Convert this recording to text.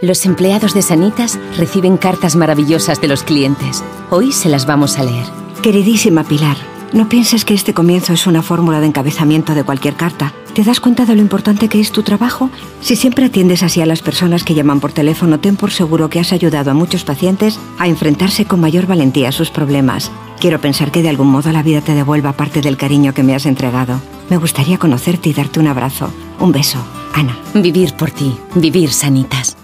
Los empleados de Sanitas reciben cartas maravillosas de los clientes. Hoy se las vamos a leer. Queridísima Pilar, no pienses que este comienzo es una fórmula de encabezamiento de cualquier carta. ¿Te das cuenta de lo importante que es tu trabajo? Si siempre atiendes así a las personas que llaman por teléfono, ten por seguro que has ayudado a muchos pacientes a enfrentarse con mayor valentía a sus problemas. Quiero pensar que de algún modo la vida te devuelva parte del cariño que me has entregado. Me gustaría conocerte y darte un abrazo. Un beso, Ana. Vivir por ti, vivir sanitas.